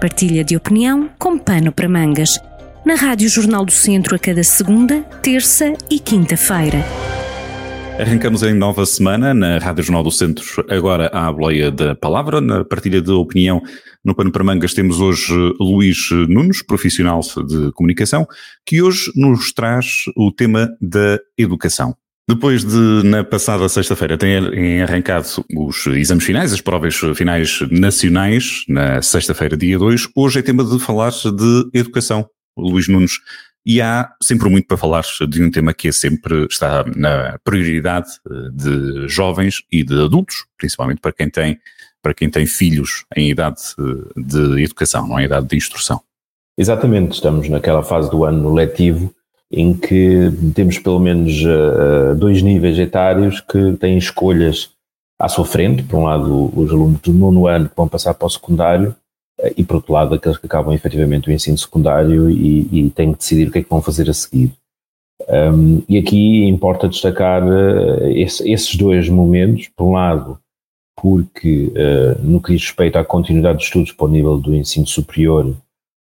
partilha de opinião com pano para mangas. Na Rádio Jornal do Centro a cada segunda, terça e quinta-feira. Arrancamos em nova semana na Rádio Jornal do Centro, agora à boleia da palavra, na partilha de opinião no Pano para Mangas temos hoje Luís Nunes, profissional de comunicação, que hoje nos traz o tema da educação. Depois de, na passada sexta-feira, terem arrancado os exames finais, as provas finais nacionais, na sexta-feira, dia 2, hoje é tema de falar de educação. Luís Nunes, e há sempre muito para falar de um tema que é sempre está na prioridade eh, de jovens e de adultos, principalmente para quem tem, para quem tem filhos em idade eh, de educação, não é idade de instrução. Exatamente, estamos naquela fase do ano letivo em que temos pelo menos uh, dois níveis etários que têm escolhas à sua frente. Por um lado, os alunos do nono ano que vão passar para o secundário, uh, e por outro lado, aqueles que acabam efetivamente o ensino secundário e, e têm que decidir o que é que vão fazer a seguir. Um, e aqui importa destacar uh, esse, esses dois momentos. Por um lado, porque no que diz respeito à continuidade de estudos para o nível do ensino superior,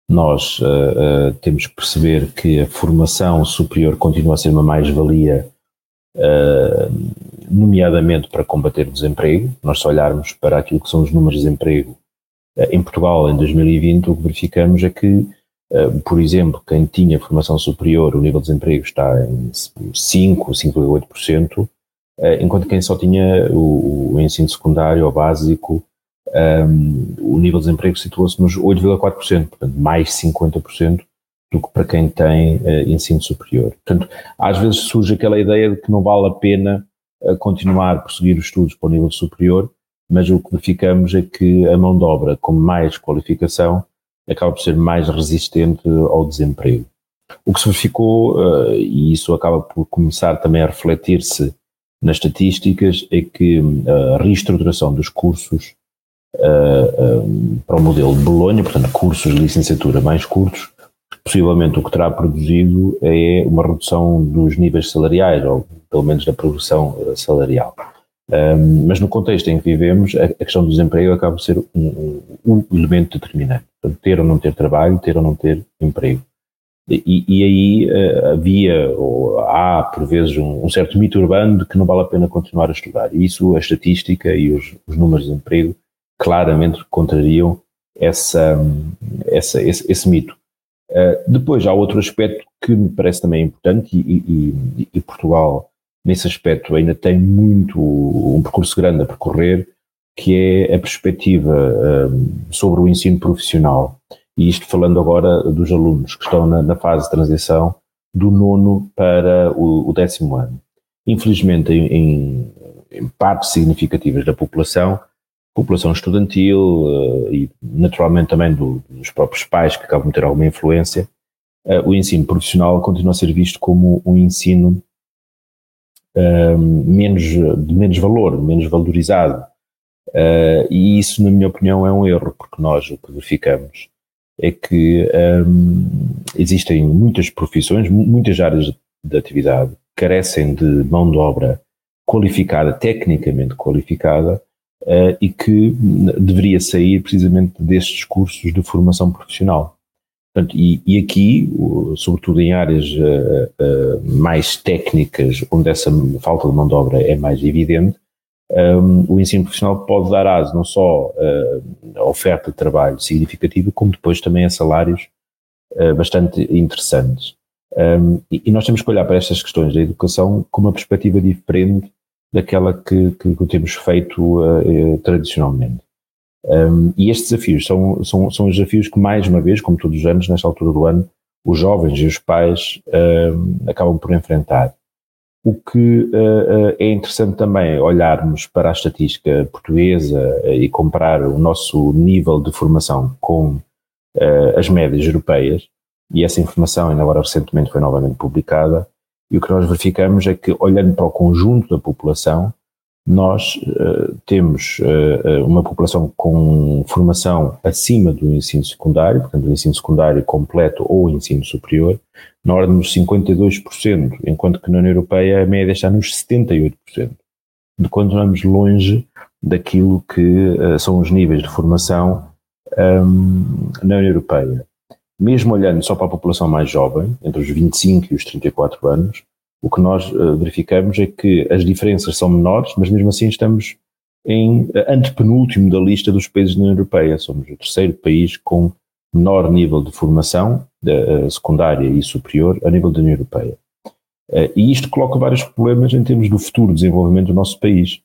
nós uh, uh, temos que perceber que a formação superior continua a ser uma mais-valia, uh, nomeadamente para combater o desemprego. Nós, se olharmos para aquilo que são os números de desemprego em Portugal em 2020, o que verificamos é que, por exemplo, quem tinha formação superior, o nível de desemprego está em 5, 5,8%, enquanto quem só tinha o, o ensino secundário ou básico um, o nível de desemprego situou-se nos 8,4%, portanto, mais 50% do que para quem tem uh, ensino superior. Portanto, às vezes surge aquela ideia de que não vale a pena uh, continuar a prosseguir os estudos para o nível superior, mas o que verificamos é que a mão de obra com mais qualificação acaba por ser mais resistente ao desemprego. O que se verificou, uh, e isso acaba por começar também a refletir-se nas estatísticas, é que a reestruturação dos cursos uh, uh, para o modelo de Bolonha, portanto, cursos de licenciatura mais curtos, possivelmente o que terá produzido é uma redução dos níveis salariais, ou pelo menos da progressão eh, salarial. Um, mas no contexto em que vivemos, a, a questão do desemprego acaba por ser um, um elemento determinante. Portanto, ter ou não ter trabalho, ter ou não ter emprego. E, e aí uh, havia, ou há por vezes, um, certo mito urbano de que não vale a pena continuar a estudar. E isso, a estatística e os, os números de emprego claramente contrariam essa, essa, esse, esse mito. Uh, depois há outro aspecto que me parece também importante e, e, e, Portugal nesse aspecto ainda tem muito um percurso grande a percorrer que é a perspectiva uh, sobre o ensino profissional e isto falando agora dos alunos que estão na, na fase de transição do nono para o, o décimo ano. Infelizmente em, em partes significativas da população população estudantil uh, e naturalmente também do, dos próprios pais que acabam de ter alguma influência, uh, o ensino profissional continua a ser visto como um ensino uh, menos, de menos valor, menos valorizado. Eh, e isso, na minha opinião, é um erro, porque nós o que verificamos é que um, existem muitas profissões, muitas áreas de atividade carecem de mão de obra qualificada, tecnicamente qualificada, uh, e que deveria sair precisamente destes cursos de formação profissional. Portanto, e, e aqui, sobretudo em áreas uh, uh, mais técnicas, onde essa falta de mão de obra é mais evidente, um, o ensino profissional pode dar aso não só a oferta de trabalho significativa, como depois também a salários bastante interessantes. Um, e, e, nós temos que olhar para estas questões da educação com uma perspectiva diferente daquela que, que, que temos feito uh, tradicionalmente. Um, e estes desafios são, são, são os desafios que, mais uma vez, como todos os anos, nesta altura do ano, os jovens e os pais acabam por enfrentar. O que uh, é interessante também olharmos para a estatística portuguesa e comparar o nosso nível de formação com uh, as médias europeias, e essa informação ainda agora recentemente foi novamente publicada, e o que nós verificamos é que, olhando para o conjunto da população, nós uh, temos uh, uma população com formação acima do ensino secundário, portanto, o ensino secundário completo ou ensino superior, na ordem dos 52%, enquanto que na União Europeia a média está nos 78%. De vamos longe daquilo que uh, são os níveis de formação um, na União Europeia. Mesmo olhando só para a população mais jovem, entre os 25 e os 34 anos, o que nós uh, verificamos é que as diferenças são menores, mas mesmo assim estamos em antepenúltimo da lista dos países da União Europeia. Somos o terceiro país com menor nível de formação uh, secundária e superior a nível da União Europeia. E isto coloca vários problemas em termos do futuro desenvolvimento do nosso país.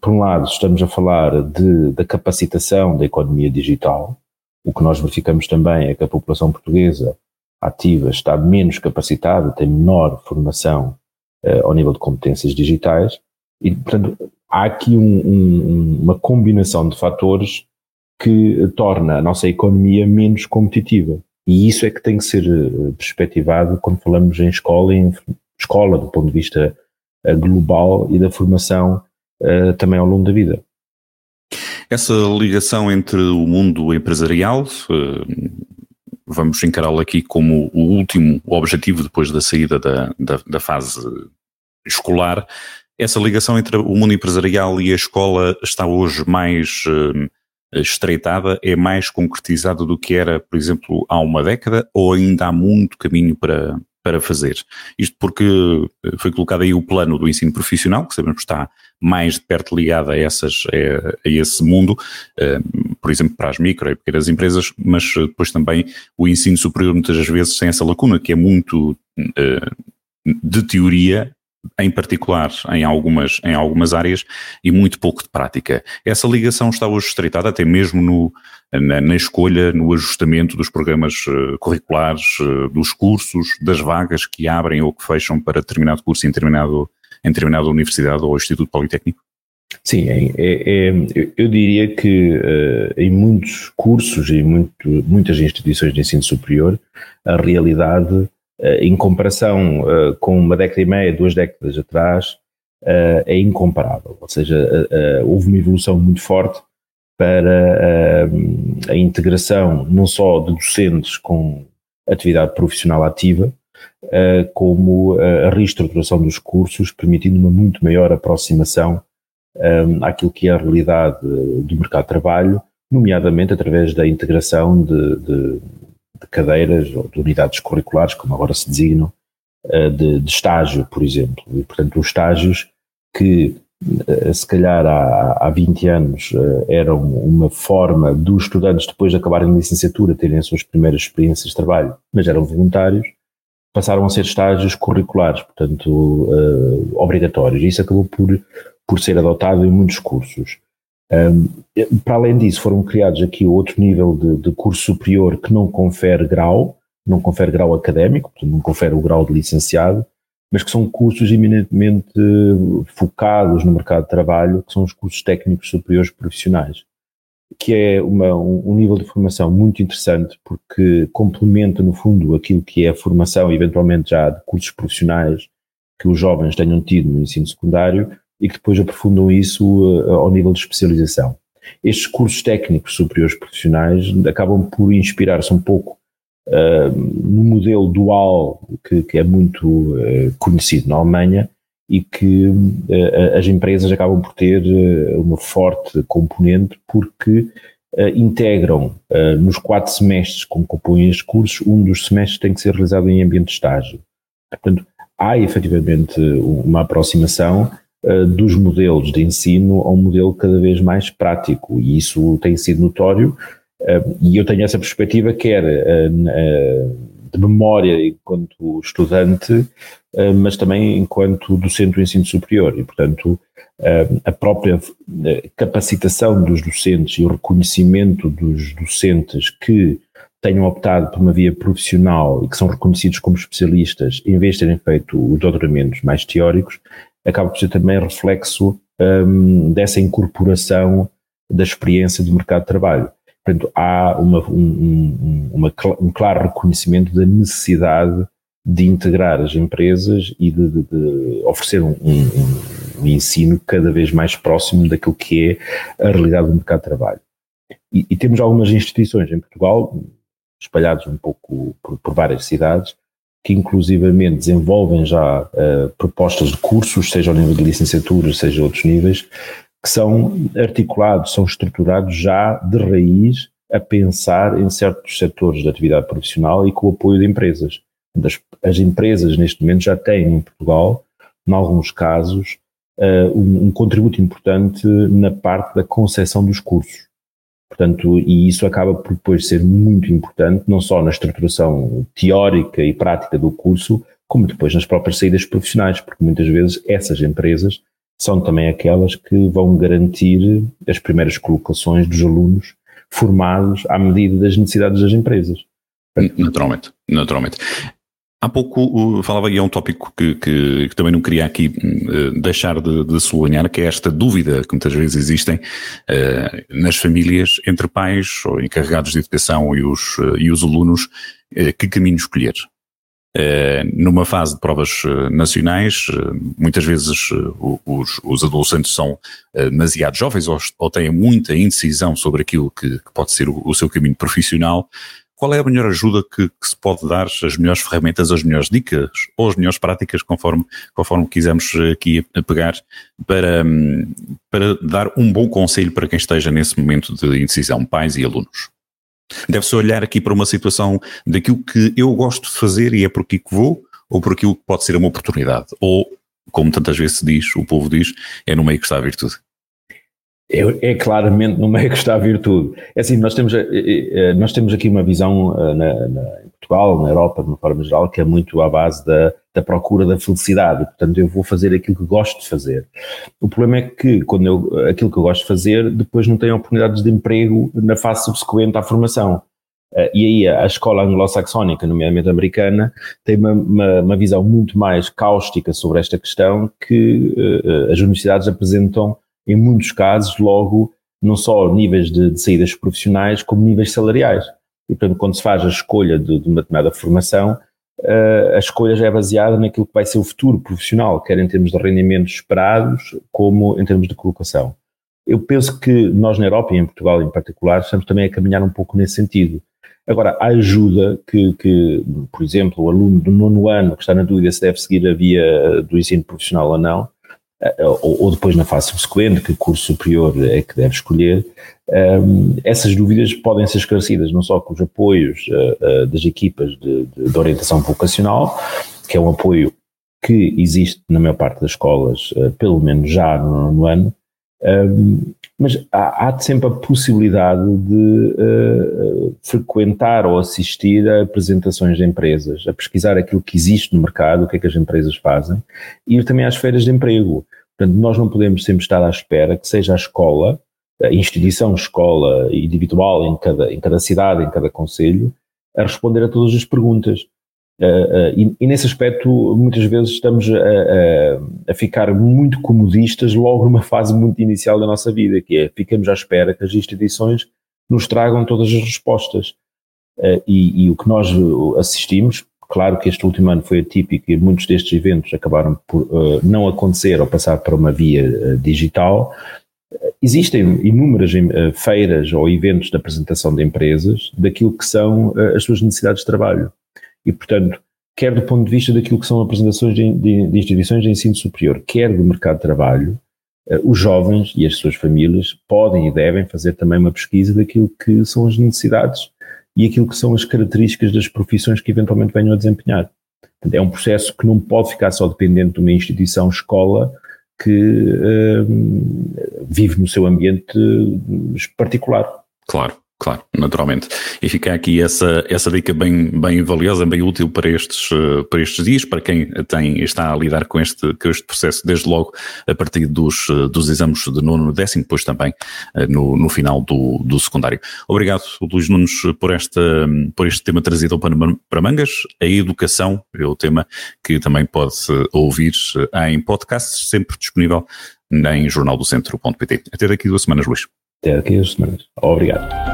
Por um lado, estamos a falar de, da capacitação da economia digital. O que nós verificamos também é que a população portuguesa ativa está menos capacitada, tem menor formação uh, ao nível de competências digitais, e, portanto, há aqui um, um, uma combinação de fatores que torna a nossa economia menos competitiva. E isso é que tem que ser eh, perspectivado quando falamos em escola, em escola do ponto de vista eh, global e da formação também ao longo da vida. Essa ligação entre o mundo empresarial, uh, vamos encará-la aqui como o último objetivo depois da saída da, da, da fase escolar, essa ligação entre o mundo empresarial e a escola está hoje mais uh, estreitada, é mais concretizada do que era, por exemplo, há uma década, ou ainda há muito caminho para, para fazer? Isto porque eh, foi colocado aí o plano do ensino profissional, que sabemos que está mais de perto ligado a, essas, a, a esse mundo, uh, por exemplo, para as micro e pequenas empresas, mas depois também o ensino superior muitas vezes tem essa lacuna, que é muito de teoria em particular em algumas, em algumas áreas e muito pouco de prática. Essa ligação está hoje estreitada até mesmo no, na, na escolha, no ajustamento dos programas uh, curriculares, uh, dos cursos, das vagas que abrem ou que fecham para determinado curso em, determinado, em determinada universidade ou instituto politécnico? Sim, é, é, é, eu diria que uh, em muitos cursos e muito, muitas instituições de ensino superior, a realidade em comparação uh, com uma década e meia, duas décadas atrás, uh, é incomparável. Ou seja, houve uma evolução muito forte para a integração não só de docentes com atividade profissional ativa, como a reestruturação dos cursos, permitindo uma muito maior aproximação àquilo que é a realidade do mercado de trabalho, nomeadamente através da integração de, de de cadeiras ou de unidades curriculares, como agora se designam, eh, de, de estágio, por exemplo. E, portanto, os estágios que eh, se calhar há, há 20 anos eh, eram uma forma dos estudantes depois de acabarem a licenciatura terem as suas primeiras experiências de trabalho, mas eram voluntários, passaram a ser estágios curriculares, portanto uh, obrigatórios. Isso acabou por, por ser adotado em muitos cursos. Um, para além disso, foram criados aqui outro nível de, de, curso superior que não confere grau, não confere grau académico, não confere o grau de licenciado, mas que são cursos eminentemente focados no mercado de trabalho, que são os cursos técnicos superiores profissionais, que é uma, um, um, nível de formação muito interessante porque complementa, no fundo, aquilo que é a formação, eventualmente já de cursos profissionais que os jovens tenham tido no ensino secundário, e que depois aprofundam isso uh, ao nível de especialização. Estes cursos técnicos superiores profissionais acabam por inspirar-se um pouco uh, no modelo dual que, que é muito uh, conhecido na Alemanha e que uh, as empresas acabam por ter uma forte componente porque integram nos quatro semestres que compõem estes cursos, um dos semestres tem que ser realizado em ambiente de estágio. Portanto, há efetivamente uma aproximação dos modelos de ensino a um modelo cada vez mais prático, e isso tem sido notório, uh, e eu tenho essa perspectiva, quer uh, de memória enquanto estudante, mas também enquanto docente do ensino superior, e portanto a própria capacitação dos docentes e o reconhecimento dos docentes que tenham optado por uma via profissional e que são reconhecidos como especialistas, em vez de terem feito os doutoramentos mais teóricos, acaba por ser também reflexo um, dessa incorporação da experiência do mercado de trabalho. Portanto, há uma, um, uma, um claro reconhecimento da necessidade de integrar as empresas e de, de, de oferecer um, um, um, ensino cada vez mais próximo daquilo que é a realidade do mercado de trabalho. E, e temos algumas instituições em Portugal, espalhadas um pouco por, por várias cidades, que inclusivamente desenvolvem já uh, propostas de cursos, seja ao nível de licenciatura, seja outros níveis, que são articulados, são estruturados já de raiz a pensar em certos setores de atividade profissional e com o apoio de empresas. As, as empresas, neste momento, já têm em Portugal, em alguns casos, uh, um, um, contributo importante na parte da concepção dos cursos. Portanto, e isso acaba por depois ser muito importante, não só na estruturação teórica e prática do curso, como depois nas próprias saídas profissionais, porque muitas vezes essas empresas são também aquelas que vão garantir as primeiras colocações dos alunos formados à medida das necessidades das empresas. Naturalmente, naturalmente. Há pouco falava aí a um tópico que, que, que, também não queria aqui uh, deixar de, de sublinhar, que é esta dúvida que muitas vezes existem uh, nas famílias entre pais ou encarregados de educação e os, uh, e os alunos, que caminho escolher. numa fase de provas nacionais, muitas vezes os, os, adolescentes são demasiado jovens ou, ou, têm muita indecisão sobre aquilo que, que pode ser o, o seu caminho profissional qual é a melhor ajuda que, que, se pode dar, as melhores ferramentas, as melhores dicas ou as melhores práticas, conforme, conforme quisermos aqui pegar, para, para dar um bom conselho para quem esteja nesse momento de indecisão, pais e alunos? Deve-se olhar aqui para uma situação daquilo que eu gosto de fazer e é por aqui que vou, ou por aquilo que pode ser uma oportunidade, ou, como tantas vezes se diz, o povo diz, é no meio que está a virtude é, é, claramente no meio que está a virtude. É assim, nós temos, eh, eh, eh, nós temos aqui uma visão na, na, em Portugal, na Europa, de uma forma geral, que é muito à base da, da procura da felicidade. Portanto, eu vou fazer aquilo que gosto de fazer. O problema é que, quando eu, aquilo que eu gosto de fazer, depois não tenho oportunidades de emprego na fase subsequente à formação. E aí a escola anglo-saxónica, nomeadamente americana, tem uma, uma, uma, visão muito mais cáustica sobre esta questão que as universidades apresentam em muitos casos, logo, não só níveis de, de saídas profissionais, como níveis salariais. E, portanto, quando se faz a escolha de, de uma determinada formação, uh, a escolha já é baseada naquilo que vai ser o futuro profissional, quer em termos de rendimentos esperados, como em termos de colocação. Eu penso que nós na Europa e em Portugal em particular estamos também a caminhar um pouco nesse sentido. Agora, a ajuda que, que, por exemplo, o aluno do nono ano que está na dúvida se deve seguir a via do ensino profissional ou não, ou, ou, depois na fase subsequente, que curso superior é que deve escolher, um, ehm, essas dúvidas podem ser esclarecidas não só com os apoios uh, uh, das equipas de, de, de, orientação vocacional, que é um apoio que existe na maior parte das escolas, uh, pelo menos já no, no ano, um, mas há, há, sempre a possibilidade de uh, frequentar ou assistir a apresentações de empresas, a pesquisar aquilo que existe no mercado, o que é que as empresas fazem, e ir também às feiras de emprego. Portanto, nós não podemos sempre estar à espera que seja a escola, a instituição escola individual em cada, em cada cidade, em cada conselho, a responder a todas as perguntas. Uh, e, e, nesse aspecto, muitas vezes estamos a, a, a, ficar muito comodistas logo numa fase muito inicial da nossa vida, que é ficamos à espera que as instituições nos tragam todas as respostas. Uh, e, e, o que nós assistimos, claro que este último ano foi atípico e muitos destes eventos acabaram por não acontecer ou passar para uma via digital. Existem inúmeras feiras ou eventos de apresentação de empresas daquilo que são as suas necessidades de trabalho e, portanto, quer do ponto de vista daquilo que são apresentações de, de, de instituições de ensino superior, quer do mercado de trabalho, uh, os jovens e as suas famílias podem e devem fazer também uma pesquisa daquilo que são as necessidades e aquilo que são as características das profissões que eventualmente venham a desempenhar. Portanto, é um processo que não pode ficar só dependente de uma instituição escola que uh, vive no seu ambiente particular. Claro. Claro, naturalmente. E fica aqui essa, essa dica bem, bem valiosa, bem útil para estes, eh, para estes dias, para quem tem, está a lidar com este, com este processo, desde logo a partir dos, eh, dos exames de nono décimo, depois também eh, no, no final do, do secundário. Obrigado, Luís Nunes, por, esta, por este tema trazido para, para Mangas. A educação é o tema que também pode ouvir em podcasts, sempre disponível em jornaldocentro.pt. Até daqui duas semanas, Luís. Até daqui duas semanas. Obrigado.